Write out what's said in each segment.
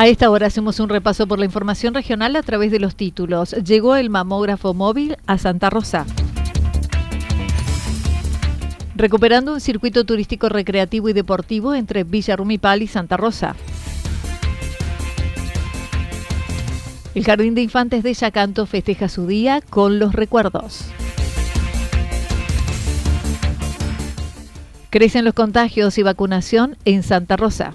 A esta hora hacemos un repaso por la información regional a través de los títulos. Llegó el mamógrafo móvil a Santa Rosa. Recuperando un circuito turístico recreativo y deportivo entre Villa Rumipal y Santa Rosa. El Jardín de Infantes de Yacanto festeja su día con los recuerdos. Crecen los contagios y vacunación en Santa Rosa.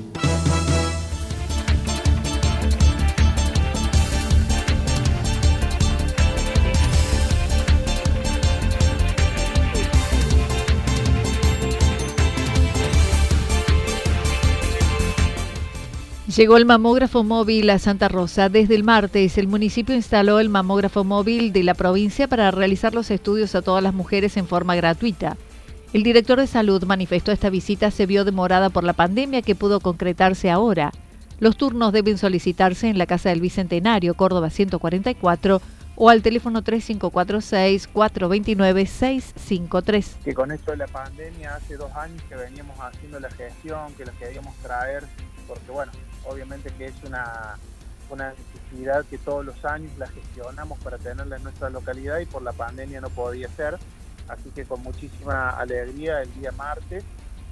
Llegó el mamógrafo móvil a Santa Rosa. Desde el martes, el municipio instaló el mamógrafo móvil de la provincia para realizar los estudios a todas las mujeres en forma gratuita. El director de salud manifestó esta visita se vio demorada por la pandemia que pudo concretarse ahora. Los turnos deben solicitarse en la Casa del Bicentenario, Córdoba 144, o al teléfono 3546-429-653. Que con esto de la pandemia, hace dos años que veníamos haciendo la gestión, que lo queríamos traer, porque bueno, obviamente que es una, una necesidad que todos los años la gestionamos para tenerla en nuestra localidad y por la pandemia no podía ser. Así que con muchísima alegría el día martes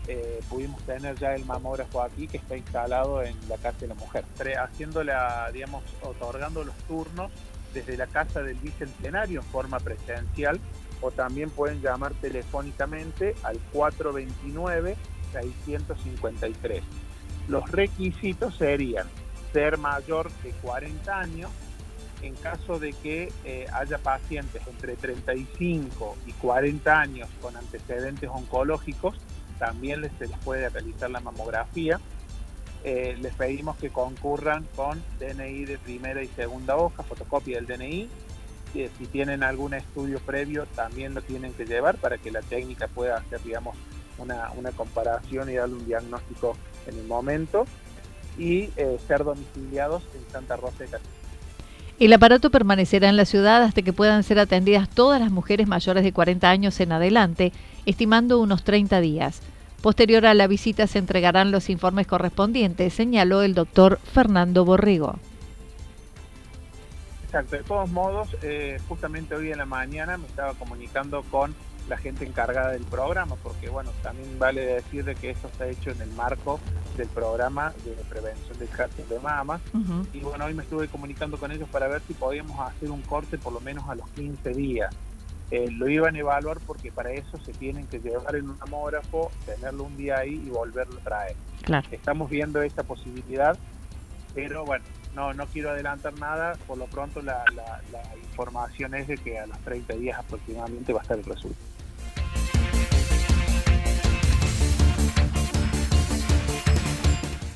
eh, pudimos tener ya el mamógrafo aquí que está instalado en la Casa de la Mujer, haciéndola, digamos, otorgando los turnos desde la Casa del Bicentenario en forma presencial o también pueden llamar telefónicamente al 429 653. Los requisitos serían ser mayor de 40 años, en caso de que eh, haya pacientes entre 35 y 40 años con antecedentes oncológicos, también les, se les puede realizar la mamografía. Eh, les pedimos que concurran con DNI de primera y segunda hoja, fotocopia del DNI. Eh, si tienen algún estudio previo, también lo tienen que llevar para que la técnica pueda hacer, digamos, una, una comparación y darle un diagnóstico en el momento y eh, ser domiciliados en Santa Rosa de Castilla. El aparato permanecerá en la ciudad hasta que puedan ser atendidas todas las mujeres mayores de 40 años en adelante, estimando unos 30 días. Posterior a la visita se entregarán los informes correspondientes, señaló el doctor Fernando Borrego. Exacto, de todos modos, eh, justamente hoy en la mañana me estaba comunicando con la gente encargada del programa, porque bueno, también vale decir de que esto está hecho en el marco del programa de prevención del cáncer de mama. Y bueno, hoy me estuve comunicando con ellos para ver si podíamos hacer un corte por lo menos a los 15 días. Eh, lo iban a evaluar porque para eso se tienen que llevar en un mamógrafo, tenerlo un día ahí y volverlo a traer. Claro. Estamos viendo esta posibilidad, pero bueno, no, no quiero adelantar nada. Por lo pronto la, la información es de que a los 30 días aproximadamente va a estar el resultado.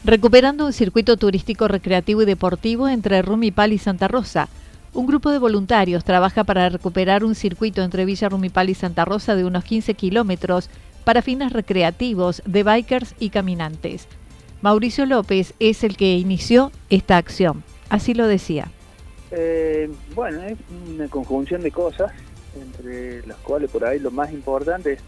Recuperando un circuito turístico recreativo y deportivo entre Rumipal y Santa Rosa. Un grupo de voluntarios trabaja para recuperar un circuito entre Villa Rumipal y Santa Rosa de unos 15 kilómetros para fines recreativos de bikers y caminantes. Mauricio López es el que inició esta acción. Así lo decía. Eh, bueno, es una conjunción de cosas, entre las cuales por ahí lo más importante es,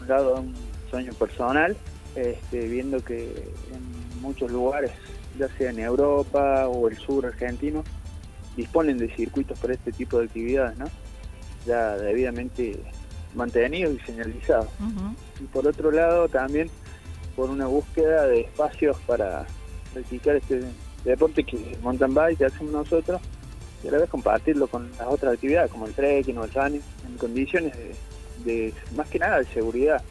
un lado, un sueño personal, este, viendo que en muchos lugares, ya sea en Europa o el sur argentino, disponen de circuitos para este tipo de actividades, ¿no? Ya debidamente mantenidos y señalizados. Y por otro lado también por una búsqueda de espacios para practicar este deporte que mountain bike que hacemos nosotros y a la vez compartirlo con las otras actividades como el trekking o el running en condiciones de, más que nada de seguridad.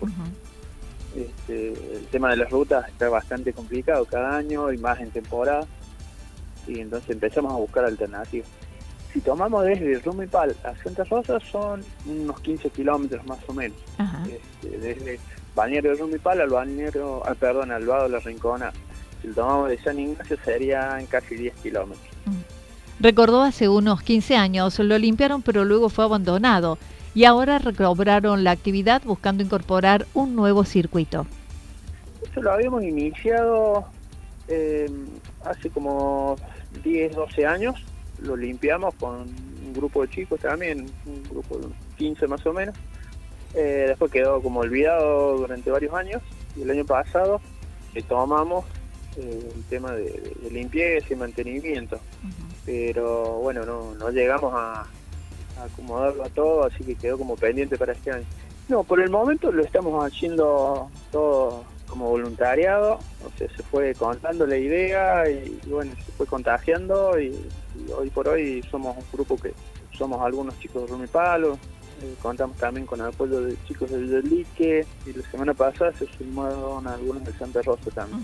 Este, el tema de las rutas está bastante complicado cada año y más en temporada y entonces empezamos a buscar alternativas. Si tomamos desde Rumipal a Santa Rosa son unos 15 kilómetros más o menos. Este, desde Bañero de Rumipal al bañero, ah, perdón, al lado de la Rincona. Si lo tomamos de San Ignacio serían casi 10 kilómetros. Mm. Recordó hace unos 15 años, lo limpiaron pero luego fue abandonado y ahora recobraron la actividad buscando incorporar un nuevo circuito. Eso lo habíamos iniciado eh, hace como 10, 12 años, lo limpiamos con un grupo de chicos también, un grupo de 15 más o menos. Eh, después quedó como olvidado durante varios años y el año pasado tomamos eh, el tema de, limpieza y mantenimiento. Pero bueno, no, llegamos a, a, acomodarlo a todo, así que quedó como pendiente para este año. No, por el momento lo estamos haciendo todo como voluntariado, o sea, se fue contando la idea y, bueno, se fue contagiando y, hoy por hoy somos un grupo que somos algunos chicos de Rumipalo, eh, contamos también con el apoyo de chicos de Villelique y la semana pasada se sumaron algunos de Santa Rosa también.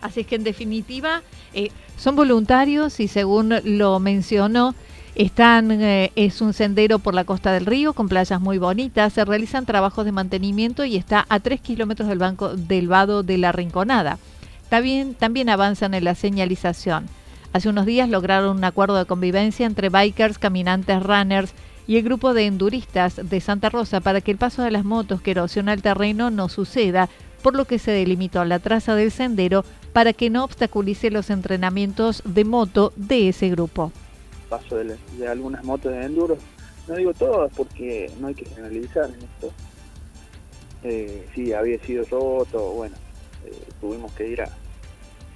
Así es que en definitiva eh, son voluntarios y según lo mencionó, están, eh, es un sendero por la costa del río con playas muy bonitas. Se realizan trabajos de mantenimiento y está a tres kilómetros del banco del vado de la Rinconada. También, también avanzan en la señalización. Hace unos días lograron un acuerdo de convivencia entre bikers, caminantes, runners y el grupo de enduristas de Santa Rosa para que el paso de las motos que erosiona el terreno no suceda, por lo que se delimitó la traza del sendero para que no obstaculice los entrenamientos de moto de ese grupo paso de, algunas motos de enduro. No digo todas porque no hay que generalizar en esto. Eh, sí, había sido roto, bueno, eh, tuvimos que ir a,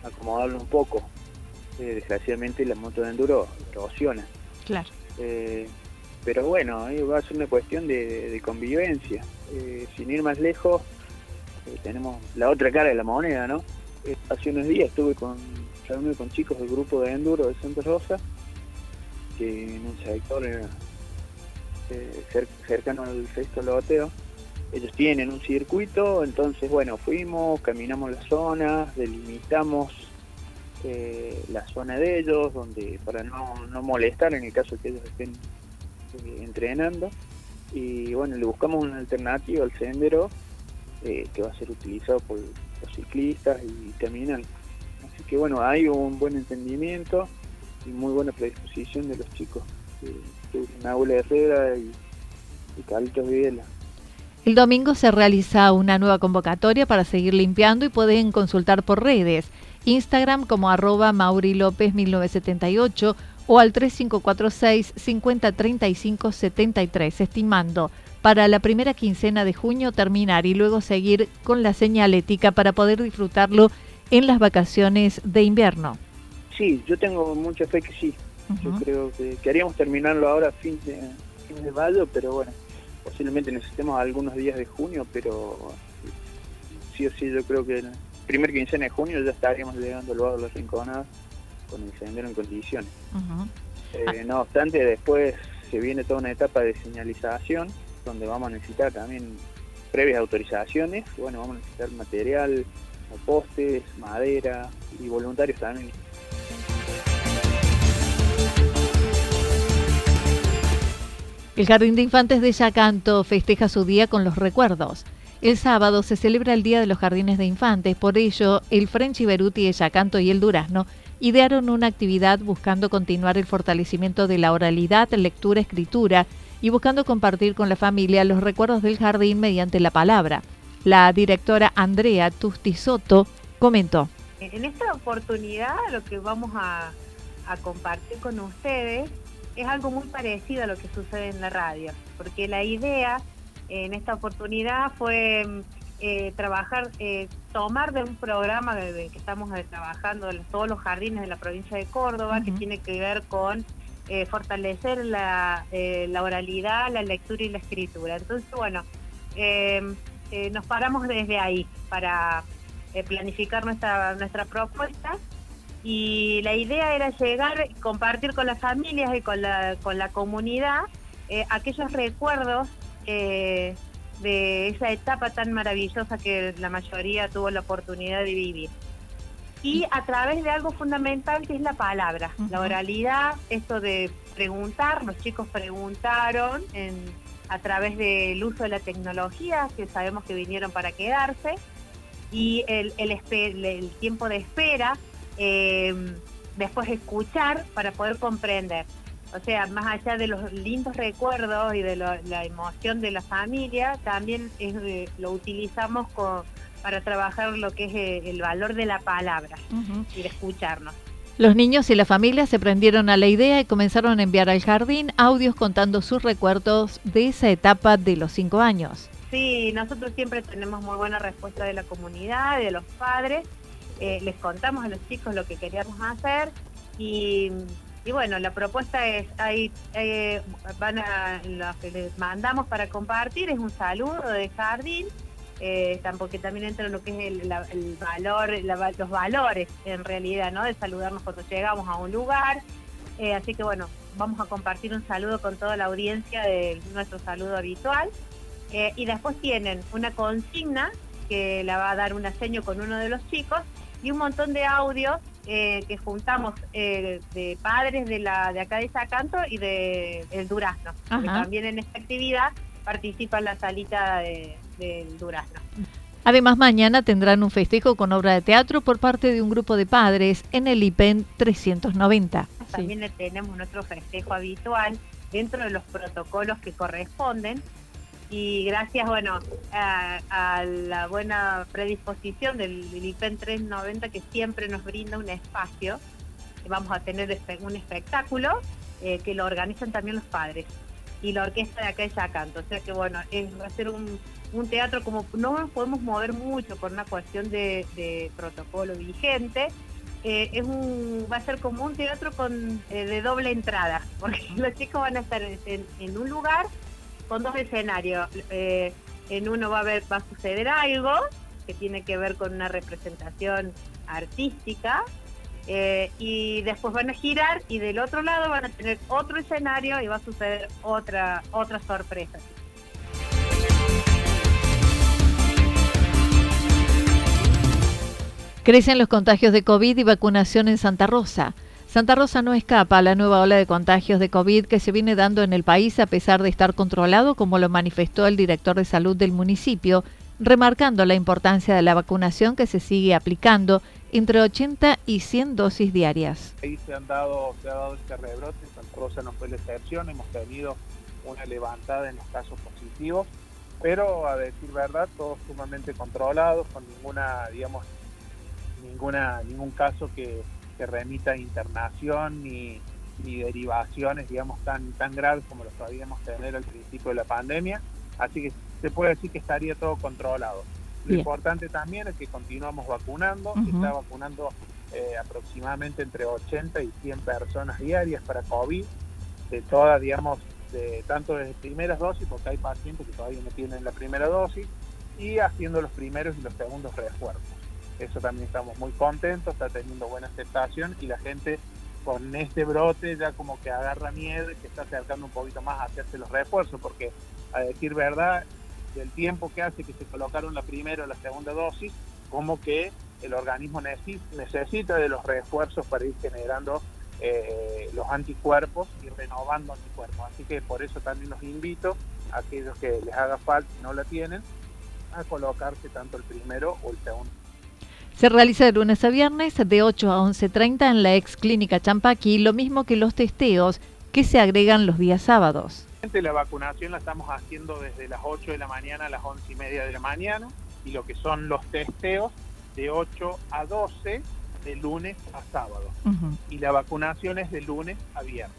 acomodarlo un poco. Eh, desgraciadamente la moto de enduro erosiona. Claro. Eh, pero bueno, va a ser una cuestión de, convivencia. sin ir más lejos, tenemos la otra cara de la moneda, ¿no? hace unos días estuve con, con chicos del grupo de enduro de Santa Rosa que en un sector eh, cercano al sexto loteo. Ellos tienen un circuito, entonces bueno, fuimos, caminamos la zona, delimitamos eh, la zona de ellos, donde para no, molestar en el caso que ellos estén eh, entrenando. Y bueno, le buscamos una alternativa al sendero que va a ser utilizado por los ciclistas y caminantes. Así que bueno, hay un buen entendimiento y muy buena predisposición de los chicos, de, Naula Herrera y, y Carlitos Videla. El domingo se realiza una nueva convocatoria para seguir limpiando y pueden consultar por redes, Instagram como arroba Mauri López 1978 o al 3546 5035 73, estimando. Para la primera quincena de junio terminar y luego seguir con la señalética para poder disfrutarlo en las vacaciones de invierno sí, yo tengo mucha fe que sí. Yo creo que queríamos terminarlo ahora a fin de, fin de mayo, pero bueno, posiblemente necesitemos algunos días de junio, pero sí o sí yo creo que el primer quincena de junio ya estaríamos llegando al lado de las rinconadas con el sendero en condiciones. Eh, no obstante, después se viene toda una etapa de señalización donde vamos a necesitar también previas autorizaciones, bueno, vamos a necesitar material, postes, madera y voluntarios también El Jardín de Infantes de Yacanto festeja su día con los recuerdos. El sábado se celebra el Día de los Jardines de Infantes, por ello el French Beruti, el Yacanto y el Durazno idearon una actividad buscando continuar el fortalecimiento de la oralidad, lectura, escritura y buscando compartir con la familia los recuerdos del jardín mediante la palabra. La directora Andrea Tustisoto comentó. En esta oportunidad lo que vamos a compartir con ustedes es algo muy parecido a lo que sucede en la radio, porque la idea en esta oportunidad fue eh, trabajar, eh, tomar de un programa que estamos eh, trabajando en todos los jardines de la provincia de Córdoba, que tiene que ver con fortalecer la, la, oralidad, la lectura y la escritura. Entonces, bueno, nos paramos desde ahí para planificar nuestra, nuestra propuesta y la idea era llegar, compartir con las familias y con la, con la comunidad aquellos recuerdos eh, de esa etapa tan maravillosa que la mayoría tuvo la oportunidad de vivir. Y a través de algo fundamental que es la palabra, la oralidad, esto de preguntar, los chicos preguntaron a través del uso de la tecnología, que sabemos que vinieron para quedarse, y el, el, tiempo de espera, eh, después escuchar para poder comprender. O sea, más allá de los lindos recuerdos y de la emoción de la familia, también es, lo utilizamos para trabajar lo que es eh, el valor de la palabra y de escucharnos. Los niños y la familia se prendieron a la idea y comenzaron a enviar al jardín audios contando sus recuerdos de esa etapa de los cinco años. Sí, nosotros siempre tenemos muy buena respuesta de la comunidad, de los padres. Eh, les contamos a los chicos lo que queríamos hacer y bueno, la propuesta es, hay, eh, van a, lo que les mandamos para compartir es un saludo de jardín, eh, porque también entra en lo que es el, valor, los valores en realidad, ¿no? De saludarnos cuando llegamos a un lugar. Eh, así que bueno, vamos a compartir un saludo con toda la audiencia de nuestro saludo habitual. y después tienen una consigna que la va a dar un seño con uno de los chicos y un montón de audios eh, que juntamos eh, de padres de la de acá de Sacanto y de el Durazno. también en esta actividad participa la salita del Durazno. Además, mañana tendrán un festejo con obra de teatro por parte de un grupo de padres en el IPEN 390. También tenemos nuestro festejo habitual dentro de los protocolos que corresponden y gracias bueno a, la buena predisposición del, IPEN 390 que siempre nos brinda un espacio vamos a tener un espectáculo eh, que lo organizan también los padres y la orquesta de acá de Yacanto o sea que bueno va a ser un, teatro como no nos podemos mover mucho por una cuestión de, protocolo vigente. Eh, es un, va a ser como un teatro con eh, de doble entrada porque los chicos van a estar en un lugar con dos escenarios. Eh, en uno va a, haber, va a suceder algo que tiene que ver con una representación artística eh, y después van a girar y del otro lado van a tener otro escenario y va a suceder otra, otra sorpresa. Crecen los contagios de COVID y vacunación en Santa Rosa. Santa Rosa no escapa a la nueva ola de contagios de COVID que se viene dando en el país a pesar de estar controlado, como lo manifestó el director de salud del municipio, remarcando la importancia de la vacunación que se sigue aplicando entre 80 y 100 dosis diarias. Ahí se, han dado, se ha dado este rebrote, Santa Rosa no fue la excepción, hemos tenido una levantada en los casos positivos, pero a decir verdad, todos sumamente controlados, con ninguna, digamos, ninguna, ningún caso que que remita a internación ni, derivaciones, digamos, tan, tan graves como los podíamos tener al principio de la pandemia. Así que se puede decir que estaría todo controlado. Lo importante también es que continuamos vacunando, se está vacunando eh, aproximadamente entre 80 y 100 personas diarias para COVID, de todas, digamos, de tanto de primeras dosis, porque hay pacientes que todavía no tienen la primera dosis, y haciendo los primeros y los segundos refuerzos. Eso también estamos muy contentos, está teniendo buena aceptación y la gente con este brote ya como que agarra miedo se está acercando un poquito más a hacerse los refuerzos, porque a decir verdad, del tiempo que hace que se colocaron la primera o la segunda dosis, como que el organismo necesita de los refuerzos para ir generando eh, los anticuerpos y renovando anticuerpos. Así que por eso también los invito a aquellos que les haga falta y no la tienen, a colocarse tanto el primero o el segundo. Se realiza de lunes a viernes de 8 a 11.30 en la ex clínica Champaqui, lo mismo que los testeos que se agregan los días sábados. La vacunación la estamos haciendo desde las 8 de la mañana a las 11 y media de la mañana y lo que son los testeos de 8 a 12 de lunes a sábado. Y la vacunación es de lunes a viernes.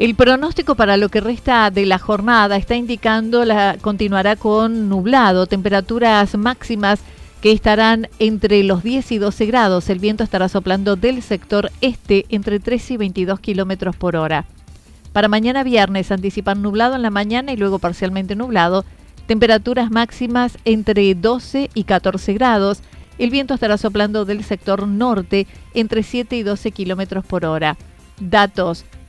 El pronóstico para lo que resta de la jornada está indicando la continuará con nublado, temperaturas máximas que estarán entre los 10 y 12 grados. El viento estará soplando del sector este entre 13 y 22 kilómetros por hora. Para mañana viernes anticipan nublado en la mañana y luego parcialmente nublado. Temperaturas máximas entre 12 y 14 grados. El viento estará soplando del sector norte entre 7 y 12 kilómetros por hora. Datos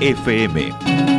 FM.